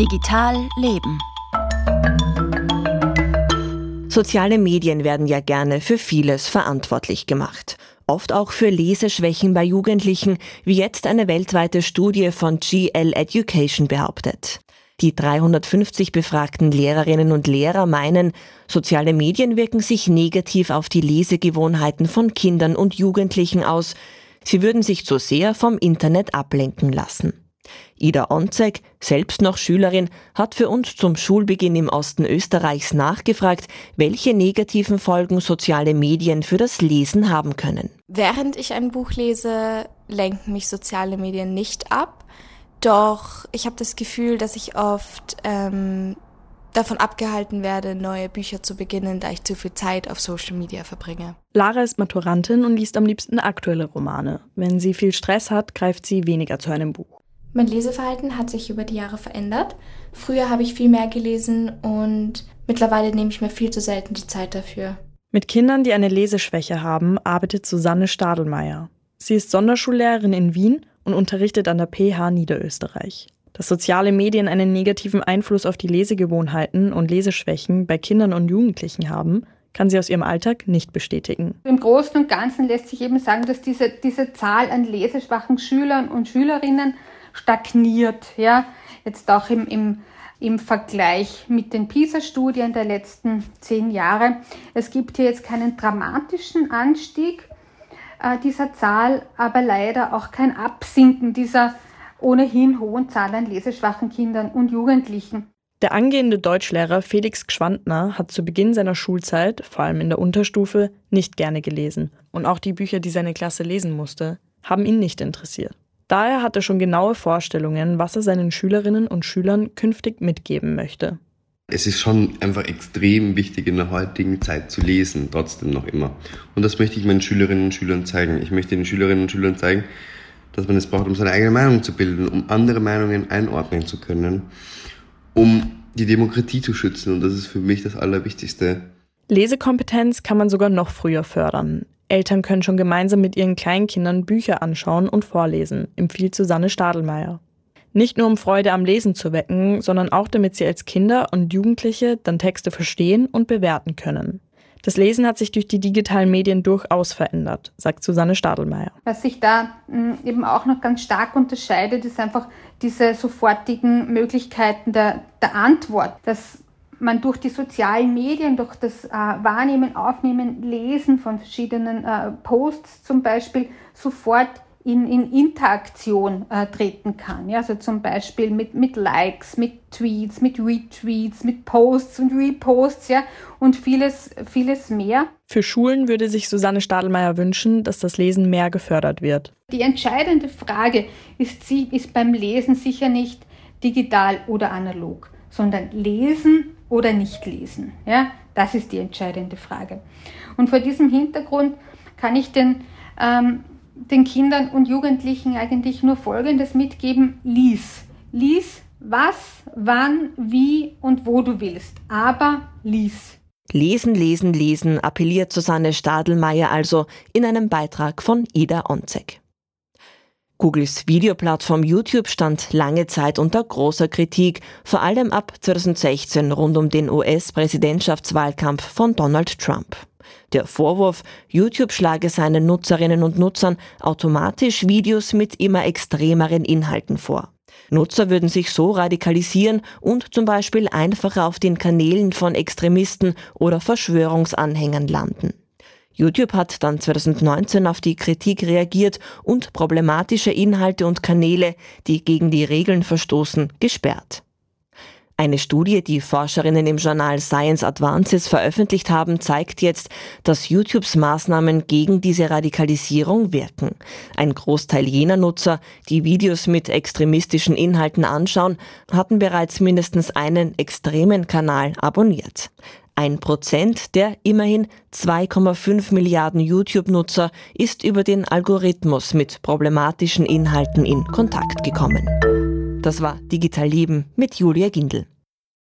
Digital Leben. Soziale Medien werden ja gerne für vieles verantwortlich gemacht. Oft auch für Leseschwächen bei Jugendlichen, wie jetzt eine weltweite Studie von GL Education behauptet. Die 350 befragten Lehrerinnen und Lehrer meinen, soziale Medien wirken sich negativ auf die Lesegewohnheiten von Kindern und Jugendlichen aus. Sie würden sich zu sehr vom Internet ablenken lassen. Ida Onzek, selbst noch Schülerin, hat für uns zum Schulbeginn im Osten Österreichs nachgefragt, welche negativen Folgen soziale Medien für das Lesen haben können. Während ich ein Buch lese, lenken mich soziale Medien nicht ab. Doch ich habe das Gefühl, dass ich oft ähm, davon abgehalten werde, neue Bücher zu beginnen, da ich zu viel Zeit auf Social Media verbringe. Lara ist Maturantin und liest am liebsten aktuelle Romane. Wenn sie viel Stress hat, greift sie weniger zu einem Buch. Mein Leseverhalten hat sich über die Jahre verändert. Früher habe ich viel mehr gelesen und mittlerweile nehme ich mir viel zu selten die Zeit dafür. Mit Kindern, die eine Leseschwäche haben, arbeitet Susanne Stadelmeier. Sie ist Sonderschullehrerin in Wien und unterrichtet an der PH Niederösterreich. Dass soziale Medien einen negativen Einfluss auf die Lesegewohnheiten und Leseschwächen bei Kindern und Jugendlichen haben, kann sie aus ihrem Alltag nicht bestätigen. Im Großen und Ganzen lässt sich eben sagen, dass diese, diese Zahl an leseschwachen Schülern und Schülerinnen stagniert. Ja? Jetzt auch im, im, im Vergleich mit den PISA-Studien der letzten zehn Jahre. Es gibt hier jetzt keinen dramatischen Anstieg äh, dieser Zahl, aber leider auch kein Absinken dieser ohnehin hohen Zahl an leseschwachen Kindern und Jugendlichen. Der angehende Deutschlehrer Felix Gschwandner hat zu Beginn seiner Schulzeit, vor allem in der Unterstufe, nicht gerne gelesen. Und auch die Bücher, die seine Klasse lesen musste, haben ihn nicht interessiert. Daher hat er schon genaue Vorstellungen, was er seinen Schülerinnen und Schülern künftig mitgeben möchte. Es ist schon einfach extrem wichtig in der heutigen Zeit zu lesen, trotzdem noch immer. Und das möchte ich meinen Schülerinnen und Schülern zeigen. Ich möchte den Schülerinnen und Schülern zeigen, dass man es braucht, um seine eigene Meinung zu bilden, um andere Meinungen einordnen zu können, um die Demokratie zu schützen. Und das ist für mich das Allerwichtigste. Lesekompetenz kann man sogar noch früher fördern. Eltern können schon gemeinsam mit ihren Kleinkindern Bücher anschauen und vorlesen, empfiehlt Susanne Stadelmeier. Nicht nur um Freude am Lesen zu wecken, sondern auch damit sie als Kinder und Jugendliche dann Texte verstehen und bewerten können. Das Lesen hat sich durch die digitalen Medien durchaus verändert, sagt Susanne Stadelmeier. Was sich da hm, eben auch noch ganz stark unterscheidet, ist einfach diese sofortigen Möglichkeiten der, der Antwort. Das man durch die sozialen Medien, durch das äh, Wahrnehmen, Aufnehmen, Lesen von verschiedenen äh, Posts zum Beispiel sofort in, in Interaktion äh, treten kann. Ja? Also zum Beispiel mit, mit Likes, mit Tweets, mit Retweets, mit Posts und Reposts ja? und vieles, vieles mehr. Für Schulen würde sich Susanne Stadelmeier wünschen, dass das Lesen mehr gefördert wird. Die entscheidende Frage ist, sie, ist beim Lesen sicher nicht digital oder analog, sondern Lesen oder nicht lesen? Ja, das ist die entscheidende Frage. Und vor diesem Hintergrund kann ich den, ähm, den Kindern und Jugendlichen eigentlich nur Folgendes mitgeben. Lies. Lies, was, wann, wie und wo du willst. Aber lies. Lesen, lesen, lesen, appelliert Susanne Stadelmeier also in einem Beitrag von Ida Onzek. Googles Videoplattform YouTube stand lange Zeit unter großer Kritik, vor allem ab 2016 rund um den US-Präsidentschaftswahlkampf von Donald Trump. Der Vorwurf, YouTube schlage seinen Nutzerinnen und Nutzern automatisch Videos mit immer extremeren Inhalten vor. Nutzer würden sich so radikalisieren und zum Beispiel einfacher auf den Kanälen von Extremisten oder Verschwörungsanhängern landen. YouTube hat dann 2019 auf die Kritik reagiert und problematische Inhalte und Kanäle, die gegen die Regeln verstoßen, gesperrt. Eine Studie, die Forscherinnen im Journal Science Advances veröffentlicht haben, zeigt jetzt, dass YouTubes Maßnahmen gegen diese Radikalisierung wirken. Ein Großteil jener Nutzer, die Videos mit extremistischen Inhalten anschauen, hatten bereits mindestens einen extremen Kanal abonniert. Ein Prozent der immerhin 2,5 Milliarden YouTube-Nutzer ist über den Algorithmus mit problematischen Inhalten in Kontakt gekommen. Das war Digital Leben mit Julia Gindel.